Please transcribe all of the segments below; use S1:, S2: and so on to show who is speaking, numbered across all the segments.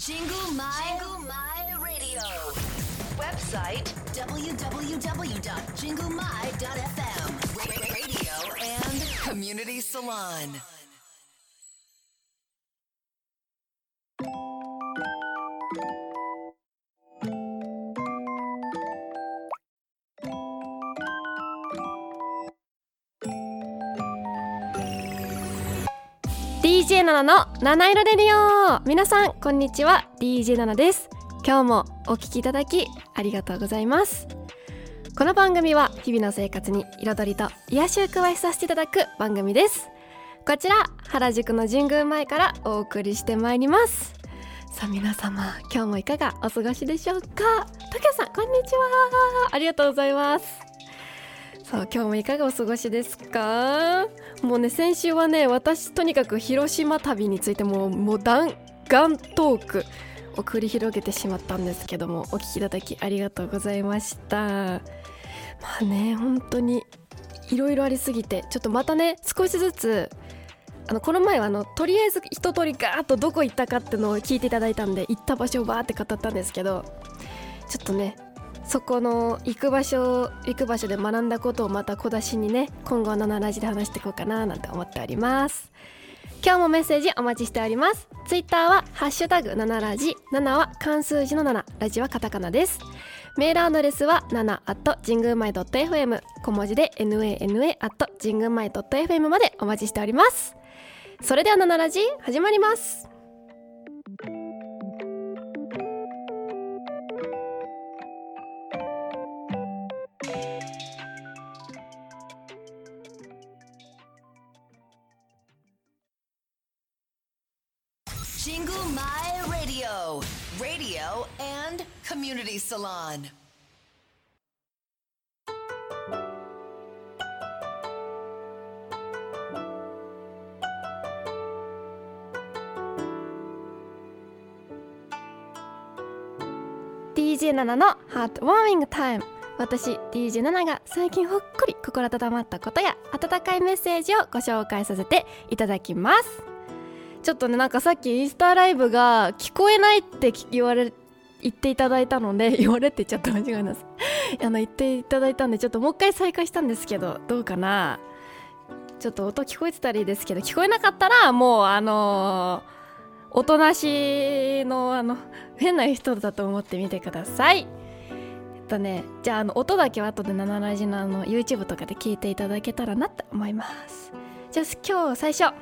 S1: Jingle My, Jingle My Radio. Website www.jinglemai.fm. Ra- Radio and community salon.
S2: DJ ナナの七色レディオ皆さんこんにちは。DJ ナナです。今日もお聞きいただきありがとうございます。この番組は日々の生活に彩りと癒しを加えさせていただく番組です。こちら原宿の神宮前からお送りしてまいります。さあ皆様今日もいかがお過ごしでしょうか？竹さんこんにちは。ありがとうございます。さあ今日もいかがお過ごしですか？もうね先週はね私とにかく広島旅についてもうもう弾丸トークを繰り広げてしまったんですけどもお聞きいただきありがとうございました。まあね本当にいろいろありすぎてちょっとまたね少しずつあのこの前はあのとりあえず一通りガーッとどこ行ったかってのを聞いていただいたんで行った場所をバーって語ったんですけどちょっとねそこの行く場所行く場所で学んだことをまた小出しにね今後の7ラジで話していこうかななんて思っております。今日もメッセージお待ちしております。ツイッターはハッシュタグ7ラジ7は漢数字の7ラジはカタカナです。メールアドレスは7 at 神宮前 .fm 小文字で nana at 神宮前 .fm までお待ちしております。それでは7ラジ始まります「
S1: salon.
S2: 「DJ7 のハートウォーミングタイム」私 DJ7 が最近ほっこり心温まったことや温かいメッセージをご紹介させていただきますちょっとねなんかさっきインスタライブが聞こえないって言われ言っていただいたので 言われって言っちゃった間違います あの言っていただいたんでちょっともう一回再開したんですけどどうかな。ちょっと音聞こえてたらいいですけど聞こえなかったらもうあのーおとなしのあの変な人だと思ってみてください。えっとねじゃああの音だけは後で7ラジのあの YouTube とかで聞いていただけたらなって思います。じゃあ今日最初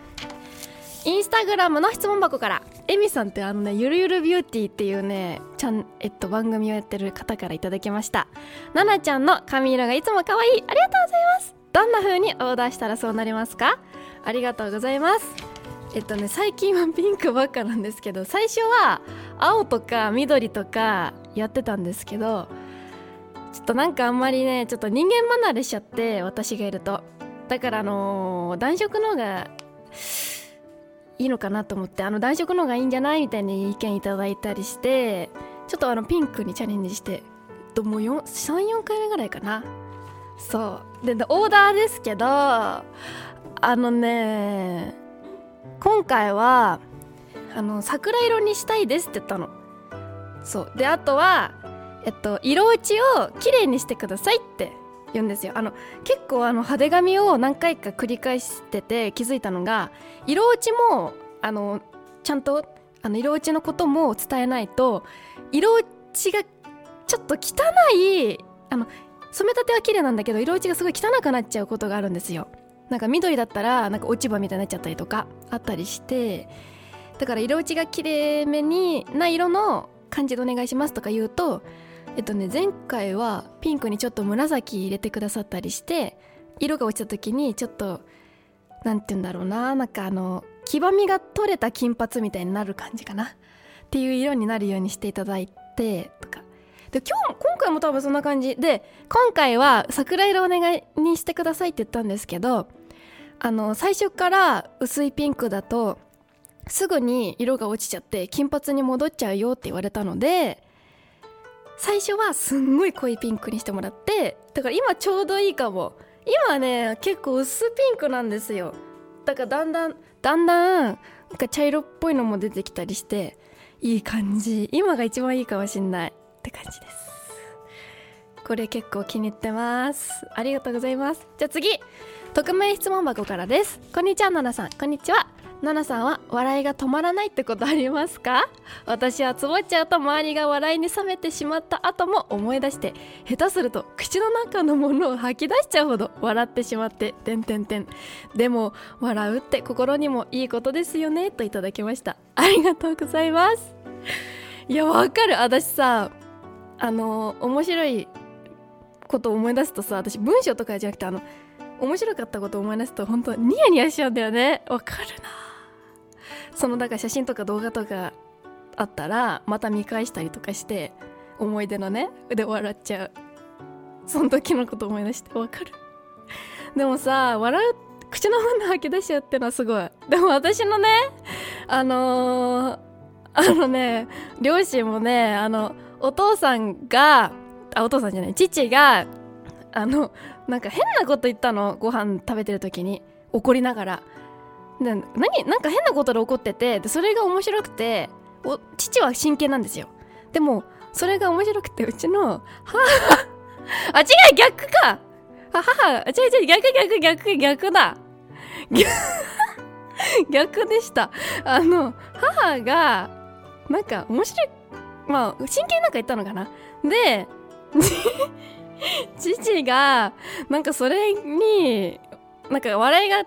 S2: インスタグラムの質問箱から。エミさんってあのねゆるゆるビューティーっていうねちゃん、えっと、番組をやってる方からいただきました。ななちゃんの髪色がいつも可愛い。ありがとうございます。どんな風にオーダーしたらそうなりますか？ありがとうございます。えっとね最近はピンクばっかなんですけど最初は青とか緑とかやってたんですけどちょっとなんかあんまりねちょっと人間離れしちゃって私がいると。だからあのー暖色の方がいいのかなと思ってあの暖色の方がいいんじゃないみたいに意見いただいたりしてちょっとあのピンクにチャレンジしてともう34回目ぐらいかな。そう。ででオーダーですけどあのね今回はあの桜色にしたいですって言ったの。そう。であとはえっと色落ちを綺麗にしてくださいって言うんですよ。あの結構あの派手髪を何回か繰り返してて気づいたのが色落ちもあのちゃんとあの色落ちのことも伝えないと色落ちがちょっと汚いあの染めたては綺麗なんだけど色落ちがすごい汚くなっちゃうことがあるんですよ。なんか緑だったらなんか落ち葉みたいになっちゃったりとかあったりしてだから色落ちが綺麗めにな色の感じでお願いしますとか言うとえっとね前回はピンクにちょっと紫入れてくださったりして色が落ちた時にちょっとなんて言うんだろうななんかあの黄ばみが取れた金髪みたいになる感じかな。っていう色になるようにしていただいてとか。で今日今回も多分そんな感じ。で今回は桜色お願いにしてくださいって言ったんですけどあの最初から薄いピンクだとすぐに色が落ちちゃって金髪に戻っちゃうよって言われたので最初はすんごい濃いピンクにしてもらってだから今ちょうどいいかも。今ね結構薄ピンクなんですよ。だからだんだんだんだんなんか茶色っぽいのも出てきたりしていい感じ。今が一番いいかもしんない。って感じです。これ結構気に入ってます。ありがとうございます。じゃあ次。匿名質問箱からです。こんにちはナナさん。こんにちは。ナナさんは笑いが止まらないってことありますか？私はつぼっちゃうと周りが笑いに冷めてしまった後も思い出して下手すると口の中のものを吐き出しちゃうほど笑ってしまっててんてんてん。でも笑うって心にもいいことですよねといただきました。ありがとうございます。いやわかる。私さあの面白いことを思い出すとさ私文章とかじゃなくてあの面白かったことを思い出すと本当ニヤニヤしちゃうんだよね。わかるな。そのだから写真とか動画とかあったらまた見返したりとかして思い出のねで笑っちゃう。その時のこと思い出してわかる。でもさ笑う口のもの吐き出しちゃうってのはすごい。でも私のねあのー、あのね両親もねあのお父さんがあお父さんじゃない父があのなんか変なこと言ったのご飯食べてる時に。怒りながら。で何なんか変なことで怒っててでそれが面白くてお父は真剣なんですよ。でもそれが面白くてうちの母 あ違う逆か。母違う違う逆逆逆逆だ。逆でした。あの母がなんか面白いまあ真剣なんか言ったのかな。で 父がなんかそれになんか笑いが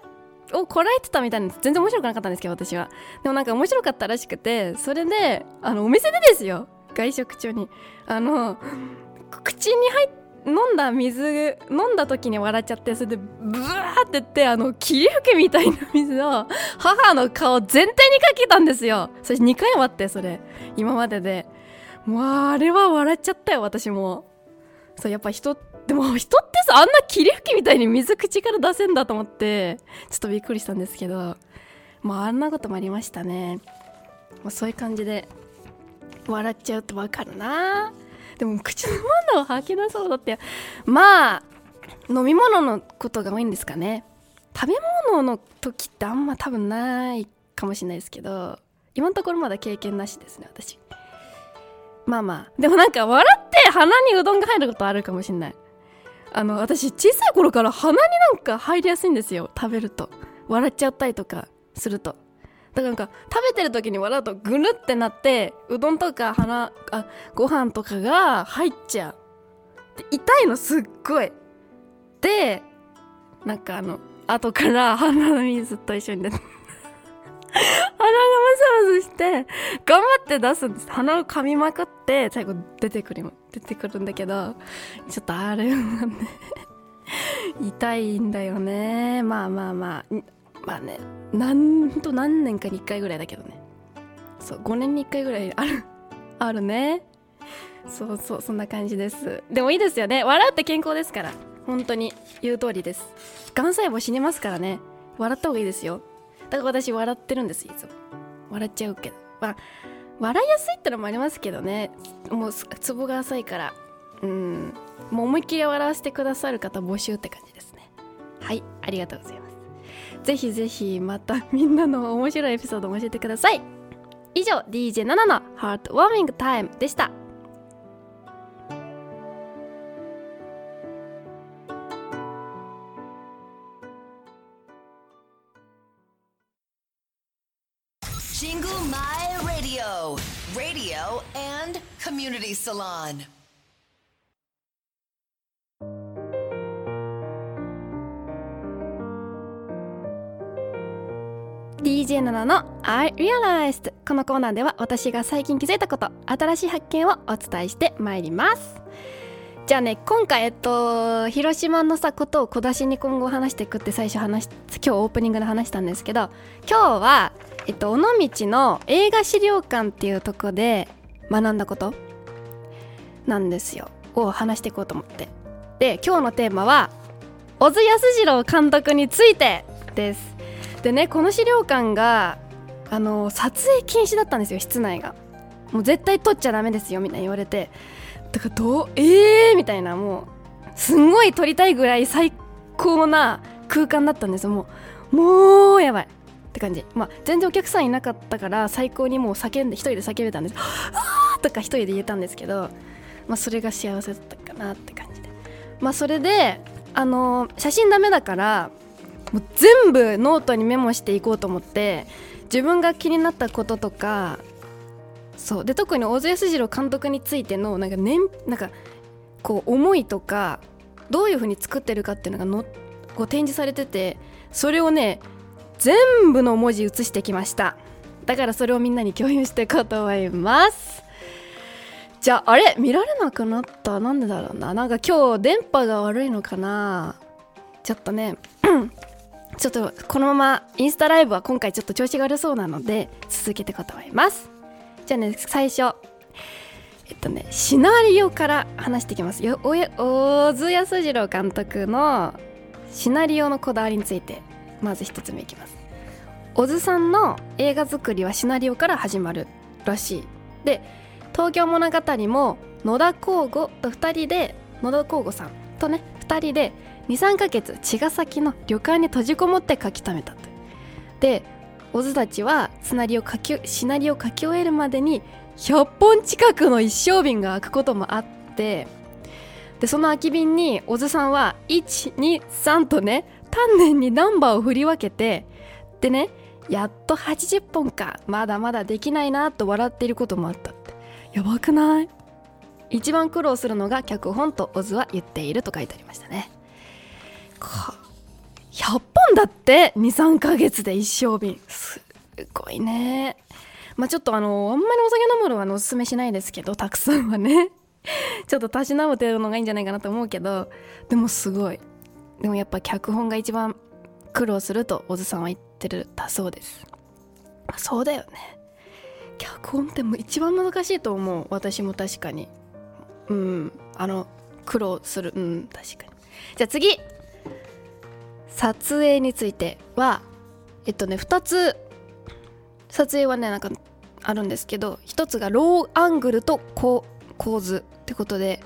S2: をこらえてたみたいな全然面白くなかったんですけど私は。でもなんか面白かったらしくてそれであのお店でですよ。外食中に。あの口に入って飲んだ水飲んだ時に笑っちゃってそれでブワーってってあの霧吹きみたいな水を母の顔全体にかけたんですよ。そして2回もあってそれ。今までで。もうあれは笑っちゃったよ私も。そうやっぱ人でも人ってさあんな霧吹きみたいに水口から出せんだと思ってちょっとびっくりしたんですけどまああんなこともありましたね、まあ、そういう感じで笑っちゃうってわかるな。でも口のものを吐き出そうだって。まあ飲み物のことが多いんですかね。食べ物の時ってあんま多分ないかもしれないですけど今のところまだ経験なしですね私。まあまあ。でもなんか笑って鼻にうどんが入ることあるかもしんない。あの私小さい頃から鼻になんか入りやすいんですよ。食べると。笑っちゃったりとかすると。だからなんか食べてる時に笑うとぐるってなってうどんとか鼻あご飯とかが入っちゃう。痛いのすっごい。でなんかあの後から鼻の水と一緒に出て鼻がムスムスして頑張って出すんです。鼻を噛みまくって最後出てくる出てくるんだけどちょっとあれはね。痛いんだよね。まあまあまあ。まあね。なんと何年かに1回ぐらいだけどね。そう5年に1回ぐらいあるあるね。そうそうそんな感じです。でもいいですよね。笑って健康ですから。本当に。言う通りです。がん細胞死にますからね。笑った方がいいですよ。だから私笑ってるんですいつも。笑っちゃうけど。まあ笑いやすいってのもありますけどね。もうツボが浅いから。うん。もう思いっきり笑わせてくださる方募集って感じですね。はい。ありがとうございます。ぜひぜひまたみんなの面白いエピソードも教えてください。以上 DJ7 のハートウォーミングタイムでした。
S1: My Radio, radio and community salon.
S2: DJ7 の I Realized. このコーナーでは私が最近気づいたこと新しい発見をお伝えしてまいります。じゃあね今回えっと広島のさことを小出しに今後話していくって最初話今日オープニングで話したんですけど今日はえっと尾道の映画資料館っていうとこで学んだことなんですよ。を話していこうと思って。で今日のテーマは小津安二郎監督についてです。でねこの資料館があの撮影禁止だったんですよ室内が。もう絶対撮っちゃダメですよみたいに言われて。だからどうえーみたいな。もうすんごい撮りたいぐらい最高な空間だったんですもうもうやばい。って感じ。まあ全然お客さんいなかったから最高にもう叫んで一人で叫べたんです「あー!」とか一人で言えたんですけどまあそれが幸せだったかなって感じで。まあそれであの写真ダメだからもう全部ノートにメモしていこうと思って自分が気になったこととかそう。で特に小津安二郎監督についてのなんか,、ね、なんかこう思いとかどういう風に作ってるかっていうのがのこう展示されててそれをね全部の文字写してきました。だからそれをみんなに共有していこうと思います。じゃああれ？見られなくなった。なんでだろうな。なんか今日電波が悪いのかな。ちょっとね。ちょっとこのままインスタライブは今回ちょっと調子が悪そうなので続けていこうと思います。じゃあね最初。えっとねシナリオから話していきます。よおや小津安二郎監督のシナリオのこだわりについて。まず一つ目いきます。小津さんの映画作りはシナリオから始まるらしい。で東京物語も野田光吾と2人で野田光吾さんとね2人で23ヶ月茅ヶ崎の旅館に閉じこもって書き溜めたと。で小津たちはシナリオ書きシナリオ書き終えるまでに100本近くの一升瓶が開くこともあってでその空き瓶に小津さんは123とね丹念にナンバーを振り分けてでねやっと80本かまだまだできないなと笑っていることもあったって。やばくない？一番苦労するのが脚本と小津は言っていると書いてありましたね。100本だって23ヶ月で一升瓶。すごいね。まあちょっとあのあんまりお酒飲むのはおすすめしないですけどたくさんはね。ちょっとたしなむ程度のがいいんじゃないかなと思うけどでもすごい。でもやっぱ脚本が一番苦労すると小津さんは言ってるだそうです。そうだよね。脚本ってもう一番難しいと思う。私も確かに。うん。あの苦労する。うん確かに。じゃあ次。撮影についてはえっとね2つ。撮影はねなんかあるんですけど1つがローアングルと構図ってことで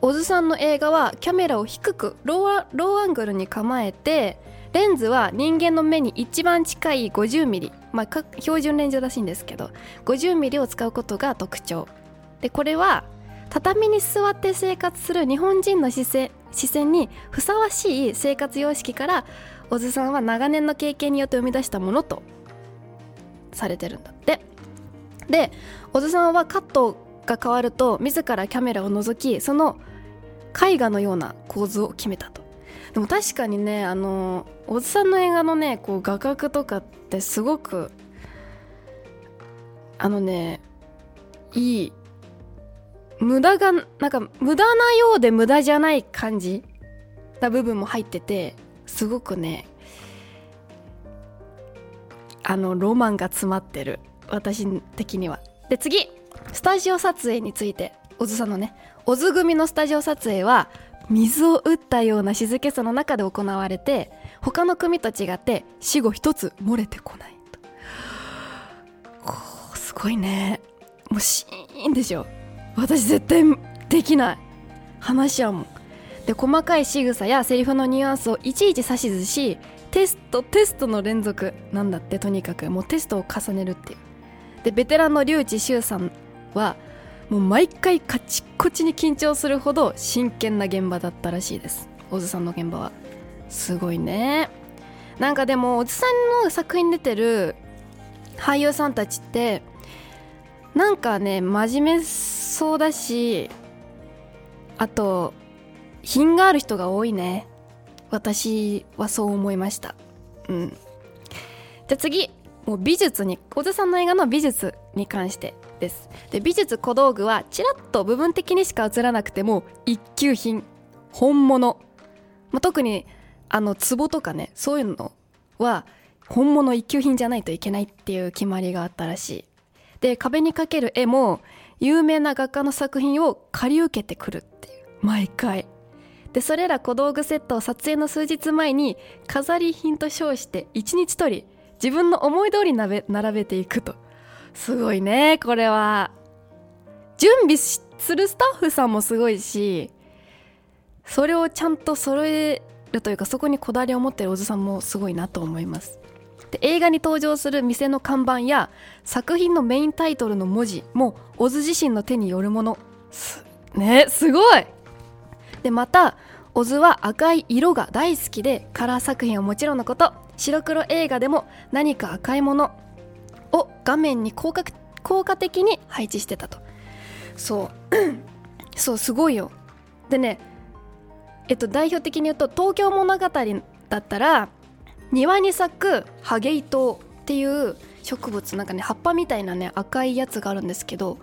S2: 小津さんの映画はキャメラを低くローローアングルに構えてレンズは人間の目に一番近い 50mm、まあ、標準レンズらしいんですけど 50mm を使うことが特徴。でこれは畳に座って生活する日本人の視線視線にふさわしい生活様式から小津さんは長年の経験によって生み出したものとされてるんだって。で小津さんはカットが変わると自らキャメラを覗きその絵画のような構図を決めたと。でも確かにねあの小津さんの映画のねこう画角とかってすごくあのねいい無駄がなんか無駄なようで無駄じゃない感じな部分も入っててすごくねあのロマンが詰まってる。私的には。で次。スタジオ撮影について小津さんのね小津組のスタジオ撮影は水を打ったような静けさの中で行われて他の組と違って死後一つ漏れてこないと。すごいね。もうシーンでしょ。私絶対できない。話し合う。もんで細かい仕草やセリフのニュアンスをいちいち指図しテストテストの連続なんだってとにかく。もうテストを重ねるっていう。でベテランの笠智秀さんはもう毎回カチッコチに緊張するほど真剣な現場だったらしいです。小津さんの現場は。すごいね。なんかでも小津さんの作品出てる俳優さんたちってなんかね真面目そうだしあと品がある人が多いね。私はそう思いました。うん。じゃあ次もう美術に小津さんの映画の美術に関してです。で美術小道具はちらっと部分的にしか映らなくても一級品本物、まあ、特にあの壺とかねそういうのは本物一級品じゃないといけないっていう決まりがあったらしい。で壁にかける絵も有名な画家の作品を借り受けてくるっていう。毎回。でそれら小道具セットを撮影の数日前に飾り品と称して1日取り自分の思い通り並べていくと。すごいねこれは。準備するスタッフさんもすごいしそれをちゃんと揃えるというかそこにこだわりを持ってる小津さんもすごいなと思います。で映画に登場する店の看板や作品のメインタイトルの文字もオズ自身の手によるもの。すねすごい。でまたオズは赤い色が大好きでカラー作品はもちろんのこと白黒映画でも何か赤いものを画面に効果効果的に配置してたと。そう。そうすごいよ。でねえっと代表的に言うと東京物語だったら庭に咲くハゲイトウっていう植物なんかね葉っぱみたいなね赤いやつがあるんですけど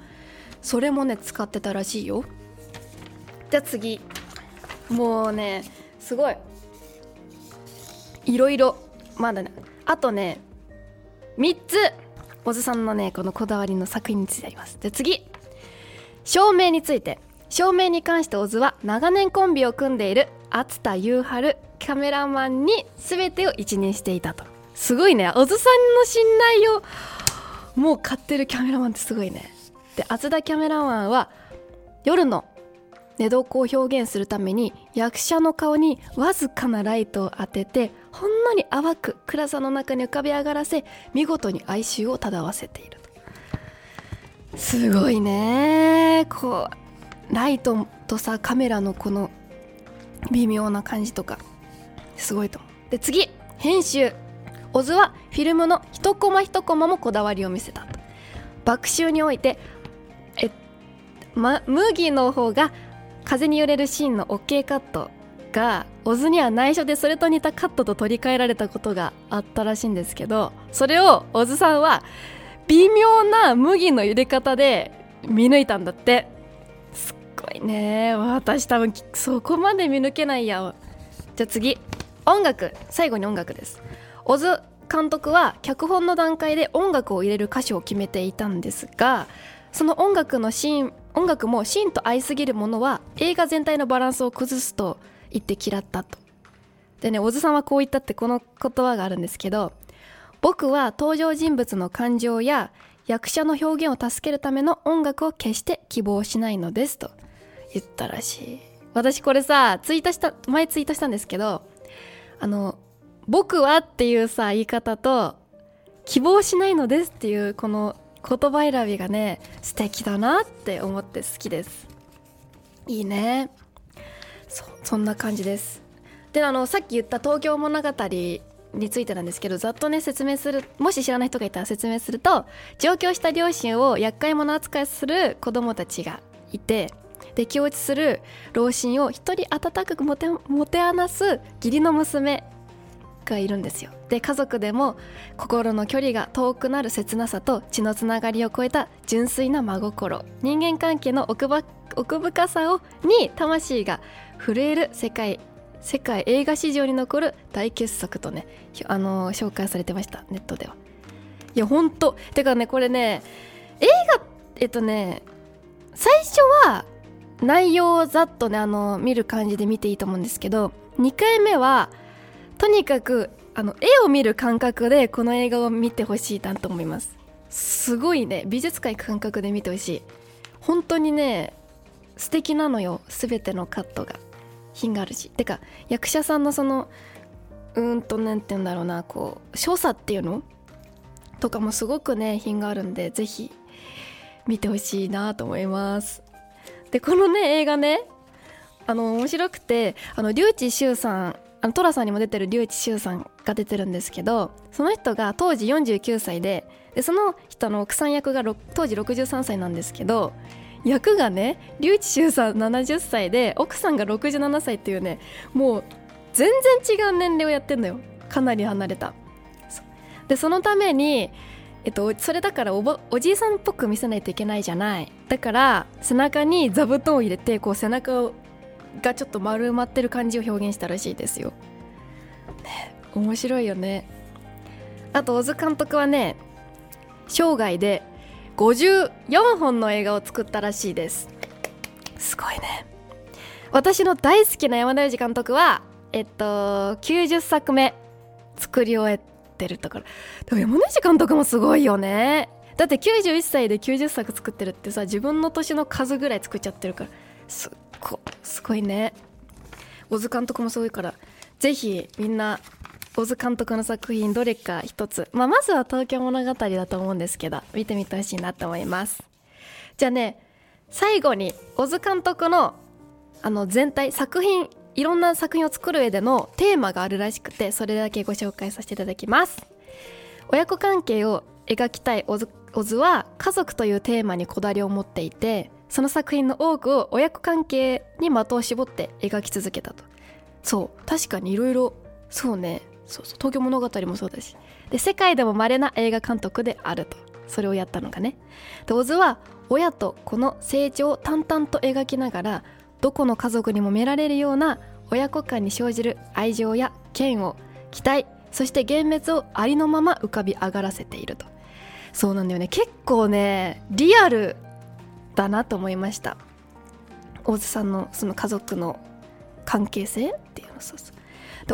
S2: それもね使ってたらしいよ。じゃあ次。もうねすごい。いろいろまだね。あとね3つ。小津さんのねこのこだわりの作品についてあります。で次。照明について。照明に関して小津は長年コンビを組んでいる熱田優春カメラマンに全てを一任していたと。すごいね。小津さんの信頼をもう買ってるキャメラマンってすごいね。で厚田キャメラマンは夜の寝床を表現するために役者の顔にわずかなライトを当ててほんのり淡く暗さの中に浮かび上がらせ見事に哀愁を漂わせている。すごいね。こうライトとさカメラのこの微妙な感じとかすごいと思う。で次編集。オズはフィルムの一コマ一コマもこだわりを見せたと。爆臭においてえ、ま、麦の方が風に揺れるシーンの OK カット。がオズには内緒でそれと似たカットと取り替えられたことがあったらしいんですけどそれをオズさんは微妙な麦の揺れ方で見抜いたんだって。すっごいね。私多分そこまで見抜けないや。じゃあ次。音楽。最後に音楽です。オズ監督は脚本の段階で音楽を入れる歌詞を決めていたんですがその音楽のシーン音楽もシーンと合いすぎるものは映画全体のバランスを崩すと言って嫌ったと。でね小津さんはこう言ったってこの言葉があるんですけど僕は登場人物の感情や役者の表現を助けるための音楽を決して希望しないのですと言ったらしい。私これさツイートした前ツイートしたんですけどあの「僕は」っていうさ言い方と「希望しないのです」っていうこの言葉選びがね素敵だなって思って好きです。いいね。そそんな感じです。であのさっき言った東京物語についてなんですけどざっとね説明するもし知らない人がいたら説明すると上京した両親を厄介者扱いする子供たちがいてで気落ちする老人を一人温かくもてもてあなす義理の娘がいるんですよ。で家族でも心の距離が遠くなる切なさと血のつながりを超えた純粋な真心。人間関係の奥ば奥深さをに魂が震える世界世界映画史上に残る大傑作とねあの紹介されてましたネットでは。いやほんと。てかねこれね映画えっとね最初は内容をざっとねあの見る感じで見ていいと思うんですけど2回目はとにかくあの絵を見る感覚でこの映画を見てほしいなと思います。すごいね美術館行く感覚で見てほしい。本当にね素敵なのよ全てのカットが。品があるし。てか役者さんのそのうーんとなんて言うんだろうなこう所作っていうの？とかもすごくね品があるんでぜひ見てほしいなと思います。でこのね映画ねあの面白くてあの笠智秀さんあの寅さんにも出てる笠智秀さんが出てるんですけどその人が当時49歳ででその人の奥さん役が当時63歳なんですけど役がね笠智秀さん70歳で奥さんが67歳っていうねもう全然違う年齢をやってんのよかなり離れたでそのためにえっと、それだからおじいさんっぽく見せないといけないじゃないだから背中に座布団を入れてこう背中がちょっと丸まってる感じを表現したらしいですよ。ね面白いよね。あと小津監督はね生涯で54本の映画を作ったらしいです。すごいね。私の大好きな山田洋次監督はえっと90作目作り終えてるところでも山田洋次監督もすごいよねだって91歳で90作作ってるってさ自分の年の数ぐらい作っちゃってるからすっごすごいね小津監督もすごいからぜひみんな小津監督の作品どれか一つ、まあ、まずは東京物語だと思うんですけど見てみてほしいなと思います。じゃあね最後に小津監督のあの全体作品いろんな作品を作る上でのテーマがあるらしくてそれだけご紹介させていただきます。親子関係を描きたい小津小津は家族というテーマにこだわりを持っていてその作品の多くを親子関係に的を絞って描き続けたと。そう確かにいろいろそうね。そうそう東京物語もそうだし。で世界でも稀な映画監督であると。それをやったのがね。で小津は親と子の成長を淡々と描きながらどこの家族にも見られるような親子間に生じる愛情や嫌悪期待そして幻滅をありのまま浮かび上がらせていると。そうなんだよね。結構ねリアルだなと思いました。大津さんのその家族の関係性っていうの。そうそう。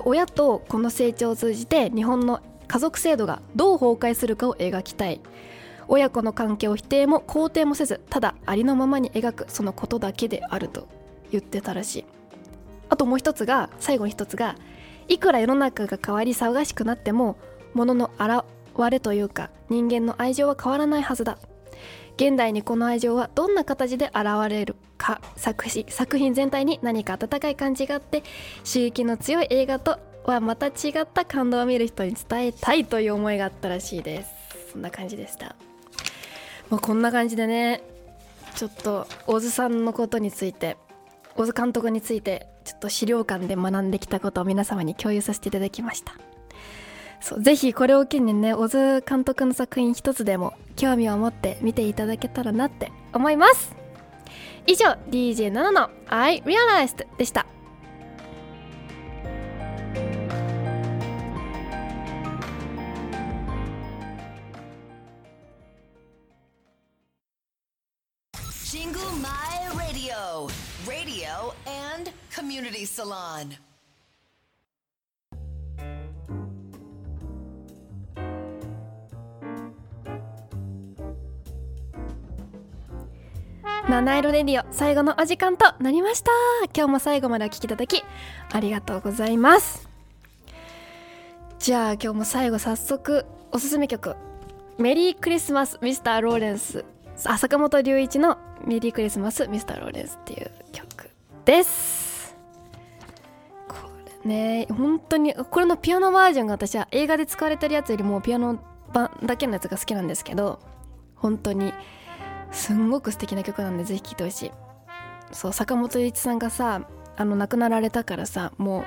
S2: 親とこの成長を通じて日本の家族制度がどう崩壊するかを描きたい。親子の関係を否定も肯定もせずただありのままに描くそのことだけであると言ってたらしい。あともう一つが最後に一つがいくら世の中が変わり騒がしくなっても物の現れというか人間の愛情は変わらないはずだ。現代にこの愛情はどんな形で現れるか作詞作品全体に何か温かい感じがあって刺激の強い映画とはまた違った感動を見る人に伝えたいという思いがあったらしいです。そんな感じでした。まあ、こんな感じでねちょっと大津さんのことについて大津監督についてちょっと資料館で学んできたことを皆様に共有させていただきました。そうぜひこれを機にね小津監督の作品一つでも興味を持って見ていただけたらなって思います。以上 DJ7 の I Realized でした
S1: ジングマイラディオ Radio and Community Salon
S2: 七色レディオ最後のお時間となりました。今日も最後までお聞きいただきありがとうございます。じゃあ今日も最後早速おすすめ曲メリークリスマスミスターローレンスあ坂本龍一のメリークリスマスミスターローレンスっていう曲です。これね本当にこれのピアノバージョンが私は映画で使われてるやつよりもピアノ版だけのやつが好きなんですけど本当にすんごく素敵な曲なんでぜひ聴いてほしい。そう坂本龍一さんがさあの亡くなられたからさも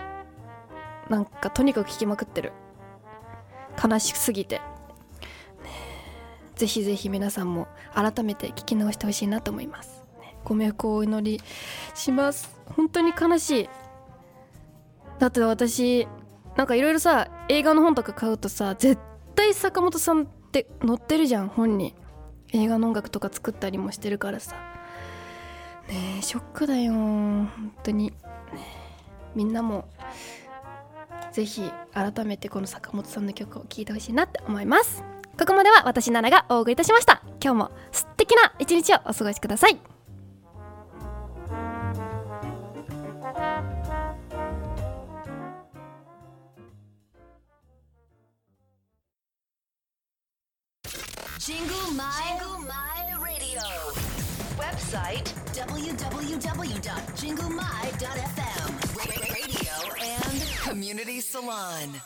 S2: うなんかとにかく聴きまくってる。悲しすぎて、ねぜひぜひ皆さんも改めて聴き直してほしいなと思います、ねご冥福をお祈りします。本当に悲しい。だって私なんかいろいろさ映画の本とか買うとさ絶対坂本さんって載ってるじゃん本に。映画の音楽とか作ったりもしてるからさ。ねえショックだよ。本当に、ねみんなも是非改めてこの坂本さんの曲を聴いてほしいなって思います。ここまでは私奈々がお送りいたしました。今日も素敵な一日をお過ごしください。
S1: ジングマイラディオ Website www.jingumai.fm Radio and Community Salon